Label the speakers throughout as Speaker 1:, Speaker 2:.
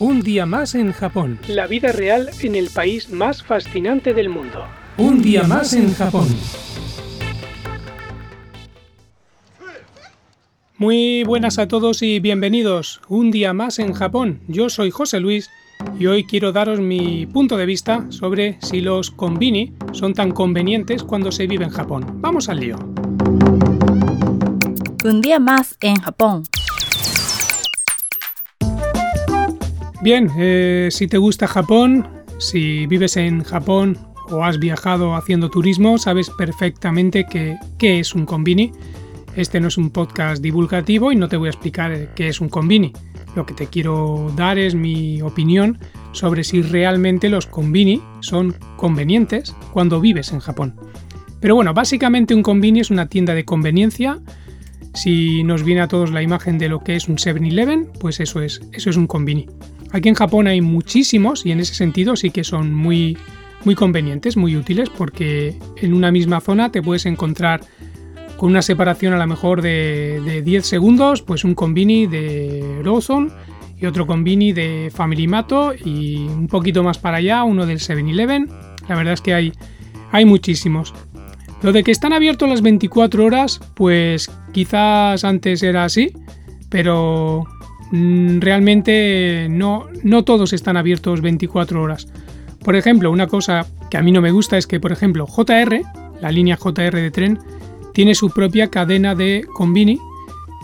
Speaker 1: Un día más en Japón.
Speaker 2: La vida real en el país más fascinante del mundo.
Speaker 1: Un día más en Japón. Muy buenas a todos y bienvenidos. Un día más en Japón. Yo soy José Luis y hoy quiero daros mi punto de vista sobre si los konbini son tan convenientes cuando se vive en Japón. Vamos al lío.
Speaker 3: Un día más en Japón.
Speaker 1: Bien, eh, si te gusta Japón, si vives en Japón o has viajado haciendo turismo, sabes perfectamente qué es un konbini. Este no es un podcast divulgativo y no te voy a explicar qué es un konbini. Lo que te quiero dar es mi opinión sobre si realmente los konbini son convenientes cuando vives en Japón. Pero bueno, básicamente un konbini es una tienda de conveniencia. Si nos viene a todos la imagen de lo que es un 7-Eleven, pues eso es, eso es un konbini. Aquí en Japón hay muchísimos y en ese sentido sí que son muy, muy convenientes, muy útiles, porque en una misma zona te puedes encontrar con una separación a lo mejor de, 10 segundos, pues un convini de Lawson y otro convini de Family Mato y un poquito más para allá uno del 7-Eleven. La verdad es que hay, hay muchísimos. Lo de que están abiertos las 24 horas, pues quizás antes era así, pero realmente no, no todos están abiertos 24 horas. Por ejemplo, una cosa que a mí no me gusta es que, por ejemplo, JR, la línea JR de tren, tiene su propia cadena de convini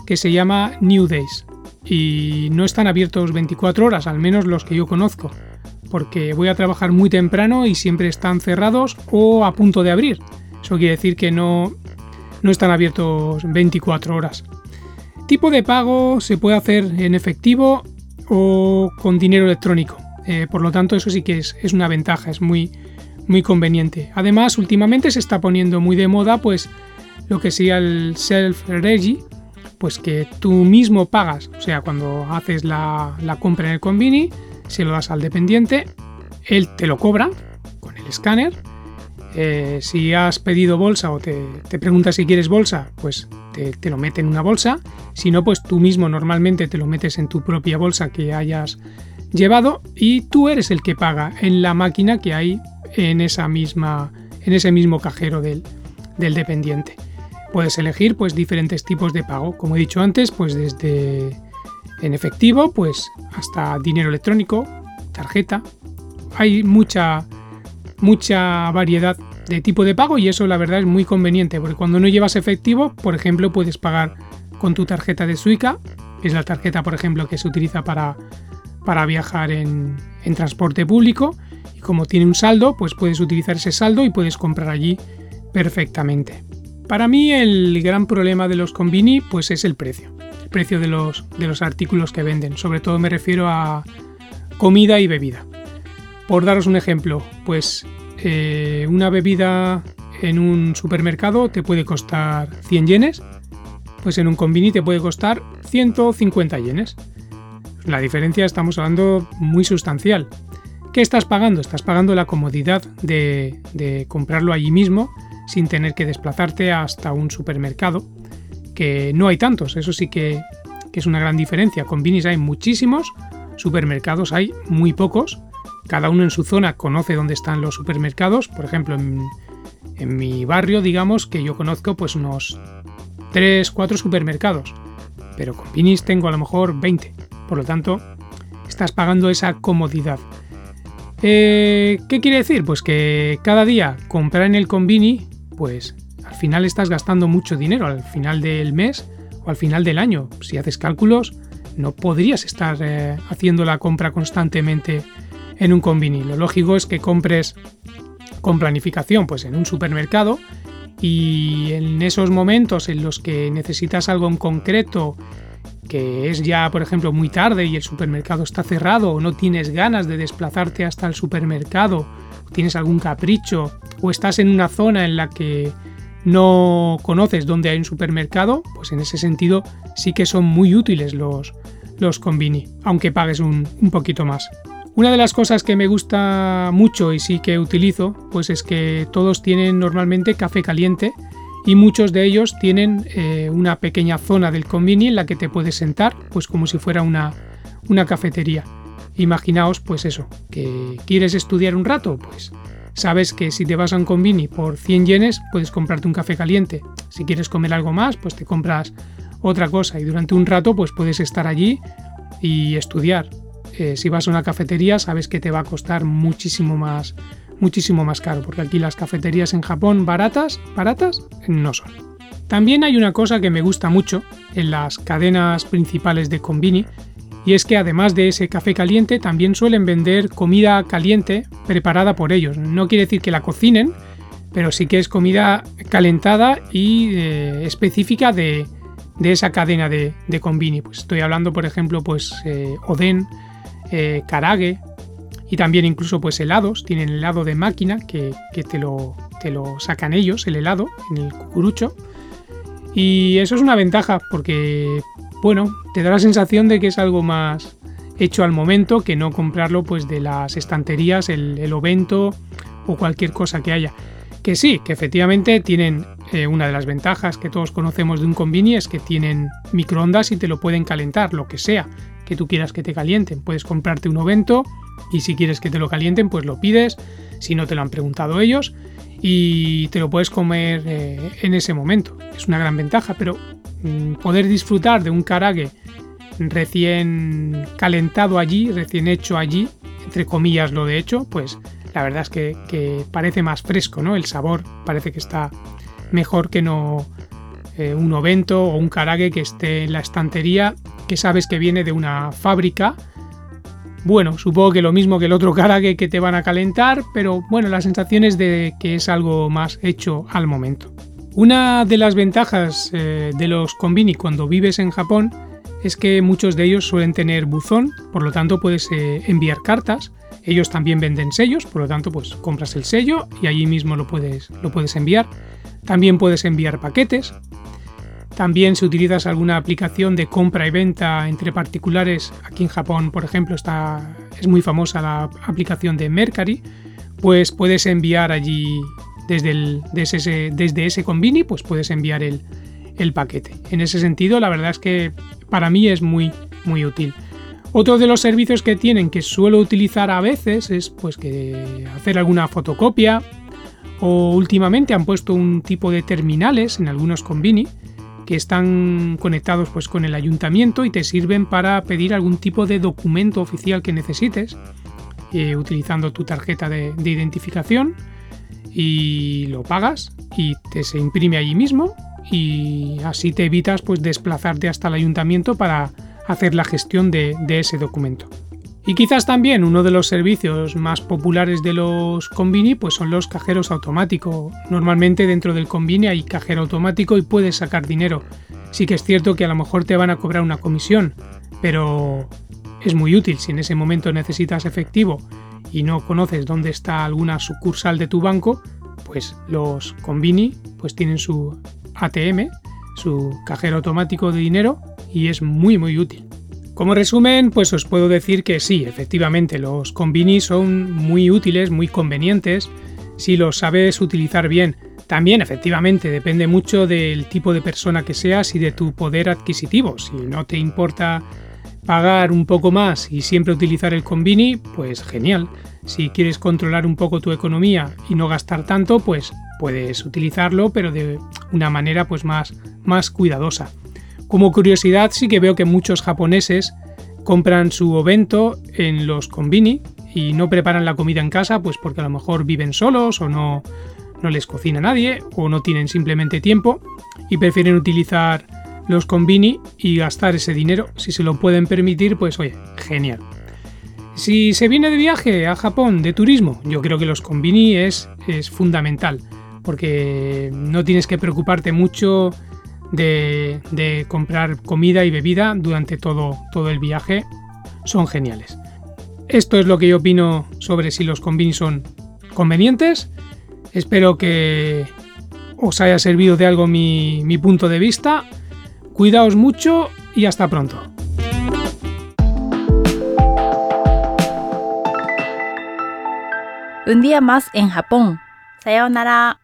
Speaker 1: que se llama New Days. Y no están abiertos 24 horas, al menos los que yo conozco, porque voy a trabajar muy temprano y siempre están cerrados o a punto de abrir. Eso quiere decir que no, no están abiertos 24 horas tipo de pago se puede hacer en efectivo o con dinero electrónico. Eh, por lo tanto, eso sí que es, una ventaja, es muy, muy conveniente. Además, últimamente se está poniendo muy de moda pues lo que sería el self-regi, pues que tú mismo pagas. O sea, cuando haces la, la compra en el convini, se lo das al dependiente, él te lo cobra con el escáner eh, si has pedido bolsa o te, te preguntas si quieres bolsa, pues te, lo mete en una bolsa. Si no, pues tú mismo normalmente te lo metes en tu propia bolsa que hayas llevado y tú eres el que paga en la máquina que hay en, esa misma, en ese mismo cajero del, del dependiente. Puedes elegir pues diferentes tipos de pago, como he dicho antes, pues desde en efectivo, pues hasta dinero electrónico, tarjeta. Hay mucha mucha variedad de tipo de pago y eso la verdad es muy conveniente porque cuando no llevas efectivo, por ejemplo, puedes pagar con tu tarjeta de Suica, es la tarjeta, por ejemplo, que se utiliza para, para viajar en, en transporte público y como tiene un saldo, pues puedes utilizar ese saldo y puedes comprar allí perfectamente. Para mí el gran problema de los convini pues es el precio, el precio de los, de los artículos que venden, sobre todo me refiero a comida y bebida. Por daros un ejemplo, pues eh, una bebida en un supermercado te puede costar 100 yenes, pues en un convini te puede costar 150 yenes. La diferencia estamos hablando muy sustancial. ¿Qué estás pagando? Estás pagando la comodidad de, comprarlo allí mismo sin tener que desplazarte hasta un supermercado, que no hay tantos, eso sí que, que es una gran diferencia. Convinis hay muchísimos, supermercados hay muy pocos, cada uno en su zona conoce dónde están los supermercados. Por ejemplo, en, mi barrio, digamos que yo conozco pues unos 3, 4 supermercados. Pero con Pinis tengo a lo mejor 20. Por lo tanto, estás pagando esa comodidad. Eh, ¿Qué quiere decir? Pues que cada día comprar en el Convini, pues al final estás gastando mucho dinero, al final del mes o al final del año. Si haces cálculos, no podrías estar eh, haciendo la compra constantemente en un convini. Lo lógico es que compres con planificación, pues en un supermercado y en esos momentos en los que necesitas algo en concreto que es ya, por ejemplo, muy tarde y el supermercado está cerrado o no tienes ganas de desplazarte hasta el supermercado, tienes algún capricho o estás en una zona en la que no conoces dónde hay un supermercado, pues en ese sentido sí que son muy útiles los, los convini, aunque pagues un, un poquito más. Una de las cosas que me gusta mucho y sí que utilizo, pues es que todos tienen normalmente café caliente y muchos de ellos tienen eh, una pequeña zona del convini en la que te puedes sentar, pues como si fuera una, una cafetería. imaginaos pues eso, que quieres estudiar un rato, pues sabes que si te vas a un convini por 100 yenes puedes comprarte un café caliente. Si quieres comer algo más, pues te compras otra cosa y durante un rato pues puedes estar allí y estudiar. Eh, si vas a una cafetería sabes que te va a costar muchísimo más muchísimo más caro porque aquí las cafeterías en Japón baratas baratas no son. También hay una cosa que me gusta mucho en las cadenas principales de convini y es que además de ese café caliente también suelen vender comida caliente preparada por ellos. No quiere decir que la cocinen, pero sí que es comida calentada y eh, específica de, esa cadena de, de, convini. Pues estoy hablando, por ejemplo, pues eh, oden, eh, karage y también incluso pues helados. Tienen helado de máquina que, te, lo, te lo sacan ellos, el helado, en el cucurucho. Y eso es una ventaja porque bueno, te da la sensación de que es algo más hecho al momento que no comprarlo pues de las estanterías, el, el ovento o cualquier cosa que haya. Que sí, que efectivamente tienen eh, una de las ventajas que todos conocemos de un convini es que tienen microondas y te lo pueden calentar, lo que sea que tú quieras que te calienten. Puedes comprarte un ovento y si quieres que te lo calienten, pues lo pides, si no te lo han preguntado ellos y te lo puedes comer eh, en ese momento. Es una gran ventaja, pero Mm, poder disfrutar de un karage recién calentado allí, recién hecho allí, entre comillas lo de hecho, pues la verdad es que, parece más fresco, ¿no? El sabor parece que está mejor que no eh, un ovento o un karage que esté en la estantería, que sabes que viene de una fábrica. Bueno, supongo que lo mismo que el otro karage que te van a calentar, pero bueno, la sensación es de que es algo más hecho al momento. Una de las ventajas eh, de los konbini cuando vives en Japón es que muchos de ellos suelen tener buzón, por lo tanto puedes eh, enviar cartas. Ellos también venden sellos, por lo tanto pues compras el sello y allí mismo lo puedes, lo puedes enviar. También puedes enviar paquetes. También si utilizas alguna aplicación de compra y venta entre particulares, aquí en Japón por ejemplo está, es muy famosa la aplicación de Mercari, pues puedes enviar allí desde, ese, desde ese convini pues puedes enviar el, el paquete. En ese sentido, la verdad es que para mí es muy, muy útil. Otro de los servicios que tienen que suelo utilizar a veces es pues que hacer alguna fotocopia o últimamente han puesto un tipo de terminales en algunos convini que están conectados pues con el ayuntamiento y te sirven para pedir algún tipo de documento oficial que necesites eh, utilizando tu tarjeta de, de identificación y lo pagas y te se imprime allí mismo y así te evitas pues desplazarte hasta el ayuntamiento para hacer la gestión de, ese documento. Y quizás también uno de los servicios más populares de los convini pues son los cajeros automáticos. Normalmente dentro del convini hay cajero automático y puedes sacar dinero. Sí que es cierto que a lo mejor te van a cobrar una comisión, pero es muy útil si en ese momento necesitas efectivo y no conoces dónde está alguna sucursal de tu banco, pues los Convini pues tienen su ATM, su cajero automático de dinero y es muy muy útil. Como resumen, pues os puedo decir que sí, efectivamente, los Convini son muy útiles, muy convenientes, si los sabes utilizar bien. También, efectivamente, depende mucho del tipo de persona que seas y de tu poder adquisitivo. Si no te importa pagar un poco más y siempre utilizar el convini, pues genial. Si quieres controlar un poco tu economía y no gastar tanto, pues puedes utilizarlo, pero de una manera pues más, más cuidadosa. Como curiosidad, sí que veo que muchos japoneses compran su ovento en los convini y no preparan la comida en casa, pues porque a lo mejor viven solos o no, no les cocina nadie o no tienen simplemente tiempo y prefieren utilizar los convini y gastar ese dinero. Si se lo pueden permitir, pues oye, genial. Si se viene de viaje a Japón de turismo, yo creo que los convini es, es fundamental, porque no tienes que preocuparte mucho de, comprar comida y bebida durante todo, todo el viaje. Son geniales. Esto es lo que yo opino sobre si los convini son convenientes. Espero que os haya servido de algo mi, mi punto de vista. Cuidaos mucho y hasta pronto.
Speaker 3: Un día más en Japón. Sayonara.